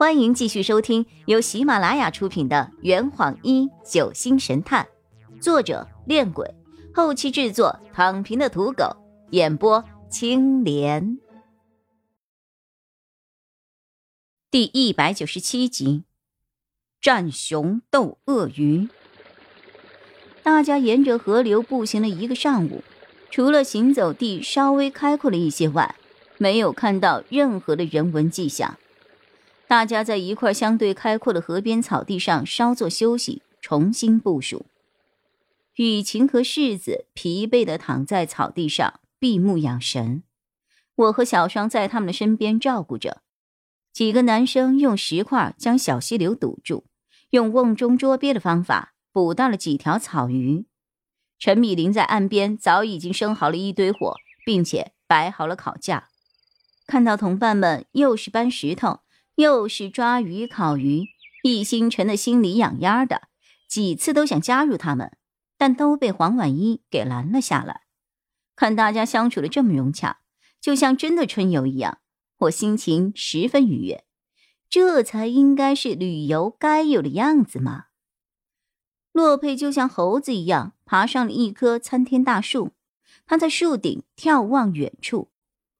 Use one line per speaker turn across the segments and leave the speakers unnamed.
欢迎继续收听由喜马拉雅出品的《圆谎一九星神探》，作者：恋鬼，后期制作：躺平的土狗，演播：青莲。第一百九十七集，战熊斗鳄鱼。大家沿着河流步行了一个上午，除了行走地稍微开阔了一些外，没有看到任何的人文迹象。大家在一块相对开阔的河边草地上稍作休息，重新部署。雨晴和世子疲惫地躺在草地上闭目养神，我和小双在他们的身边照顾着。几个男生用石块将小溪流堵住，用瓮中捉鳖的方法捕到了几条草鱼。陈米林在岸边早已经生好了一堆火，并且摆好了烤架。看到同伴们又是搬石头。又是抓鱼烤鱼，易星辰的心里痒痒的，几次都想加入他们，但都被黄婉一给拦了下来。看大家相处的这么融洽，就像真的春游一样，我心情十分愉悦。这才应该是旅游该有的样子嘛。洛佩就像猴子一样爬上了一棵参天大树，他在树顶眺望远处，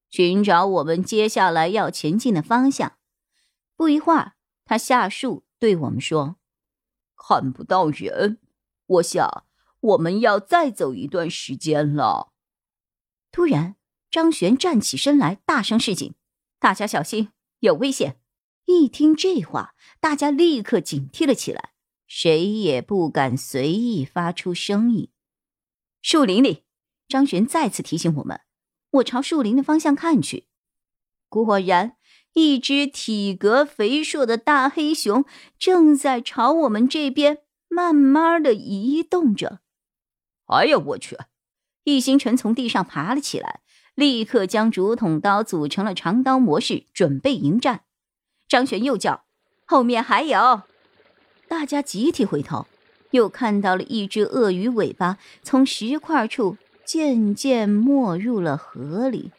寻找我们接下来要前进的方向。不一会儿，他下树对我们说：“
看不到人，我想我们要再走一段时间了。”
突然，张璇站起身来，大声示警：“大家小心，有危险！”一听这话，大家立刻警惕了起来，谁也不敢随意发出声音。树林里，张璇再次提醒我们。我朝树林的方向看去，果然。一只体格肥硕的大黑熊正在朝我们这边慢慢的移动着。
哎呀，我去！
易星辰从地上爬了起来，立刻将竹筒刀组成了长刀模式，准备迎战。张璇又叫：“后面还有！”大家集体回头，又看到了一只鳄鱼尾巴从石块处渐渐没入了河里。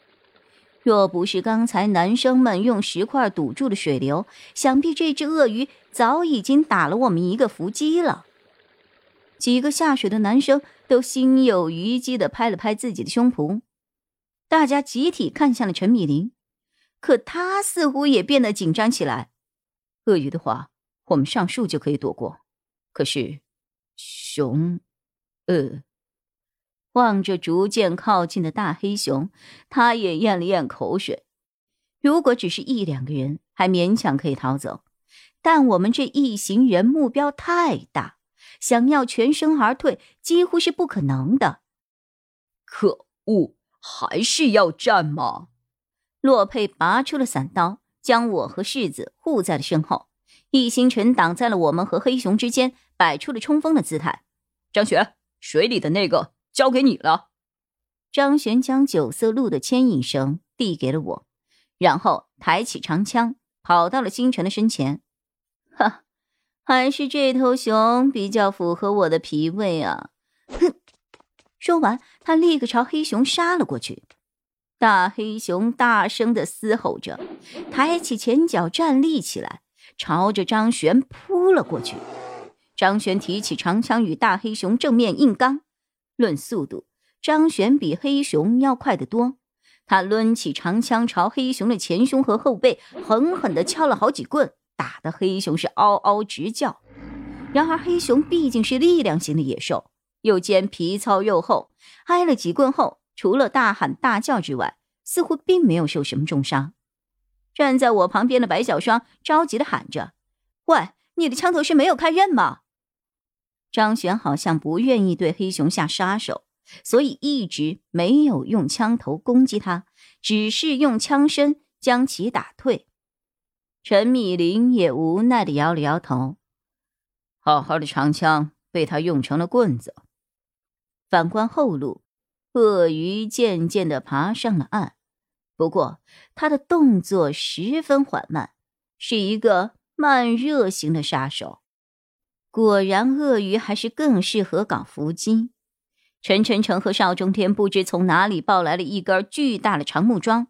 若不是刚才男生们用石块堵住了水流，想必这只鳄鱼早已经打了我们一个伏击了。几个下水的男生都心有余悸地拍了拍自己的胸脯，大家集体看向了陈米林，可他似乎也变得紧张起来。鳄鱼的话，我们上树就可以躲过，可是熊，呃。望着逐渐靠近的大黑熊，他也咽了咽口水。如果只是一两个人，还勉强可以逃走，但我们这一行人目标太大，想要全身而退几乎是不可能的。
可恶，还是要战吗？
洛佩拔出了伞刀，将我和世子护在了身后。易星辰挡在了我们和黑熊之间，摆出了冲锋的姿态。
张雪，水里的那个。交给你了，
张璇将九色鹿的牵引绳递给了我，然后抬起长枪，跑到了星辰的身前。哈，还是这头熊比较符合我的脾胃啊！哼，说完，他立刻朝黑熊杀了过去。大黑熊大声的嘶吼着，抬起前脚站立起来，朝着张璇扑了过去。张璇提起长枪与大黑熊正面硬刚。论速度，张璇比黑熊要快得多。他抡起长枪朝黑熊的前胸和后背狠狠地敲了好几棍，打得黑熊是嗷嗷直叫。然而黑熊毕竟是力量型的野兽，又兼皮糙肉厚，挨了几棍后，除了大喊大叫之外，似乎并没有受什么重伤。站在我旁边的白小双着急地喊着：“喂，你的枪头是没有开刃吗？”张璇好像不愿意对黑熊下杀手，所以一直没有用枪头攻击他，只是用枪身将其打退。陈米林也无奈的摇了摇头，好好的长枪被他用成了棍子。反观后路，鳄鱼渐渐的爬上了岸，不过他的动作十分缓慢，是一个慢热型的杀手。果然，鳄鱼还是更适合搞伏击。陈晨晨和邵中天不知从哪里抱来了一根巨大的长木桩，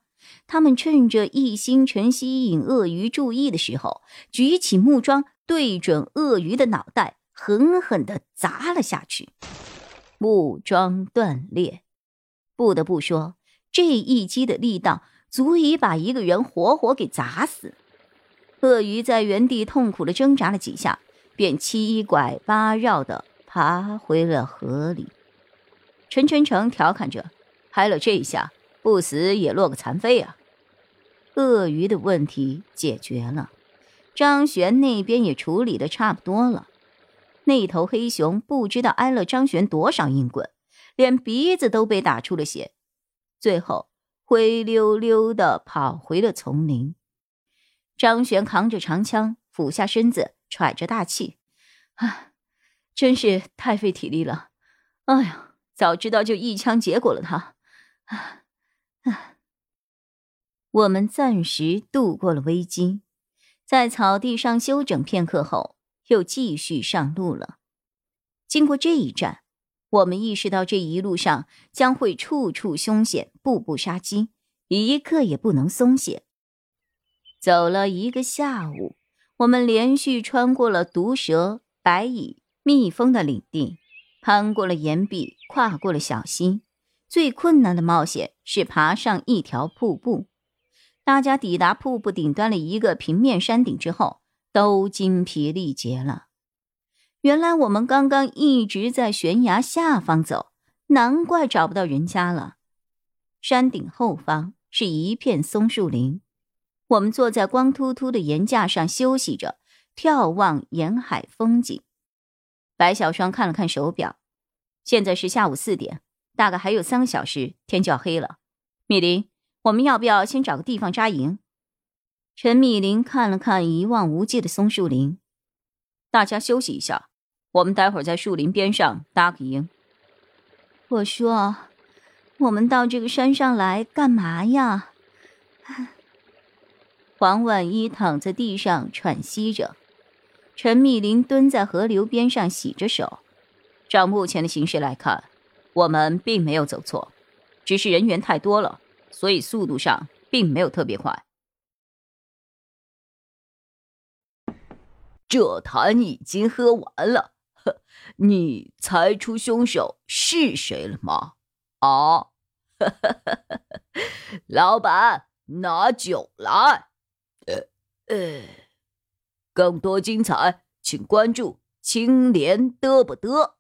他们趁着易星辰吸引鳄鱼注意的时候，举起木桩对准鳄鱼的脑袋，狠狠地砸了下去。木桩断裂。不得不说，这一击的力道足以把一个人活活给砸死。鳄鱼在原地痛苦地挣扎了几下，便七拐八绕地爬回了河里。陈晨成调侃着：“拍了这一下，不死也落个残废啊！”鳄鱼的问题解决了，张璇那边也处理的差不多了。那头黑熊不知道挨了张璇多少硬棍，连鼻子都被打出了血，最后灰溜溜的跑回了丛林。张璇扛着长枪，俯下身子，喘着大气，啊，真是太费体力了。哎呀，早知道就一枪结果了他。啊啊！我们暂时度过了危机，在草地上休整片刻后，又继续上路了。经过这一战，我们意识到这一路上将会处处凶险，步步杀机，一刻也不能松懈。走了一个下午，我们连续穿过了毒蛇、白蚁、蜜蜂的领地，攀过了岩壁，跨过了小溪。最困难的冒险是爬上一条瀑布。大家抵达瀑布顶端的一个平面山顶之后，都精疲力竭了。原来我们刚刚一直在悬崖下方走，难怪找不到人家了。山顶后方是一片松树林。我们坐在光秃秃的岩架上休息着，眺望沿海风景。白小霜看了看手表，现在是下午四点，大概还有三个小时，天就要黑了。米林，我们要不要先找个地方扎营？陈米林看了看一望无际的松树林，大家休息一下，我们待会儿在树林边上搭个营。我说，我们到这个山上来干嘛呀？黄婉一躺在地上喘息着，陈密林蹲在河流边上洗着手。照目前的形势来看，我们并没有走错，只是人员太多了，所以速度上并没有特别快。
这坛已经喝完了，呵，你猜出凶手是谁了吗？啊，老板，拿酒来。呃呃，更多精彩，请关注青莲嘚不嘚。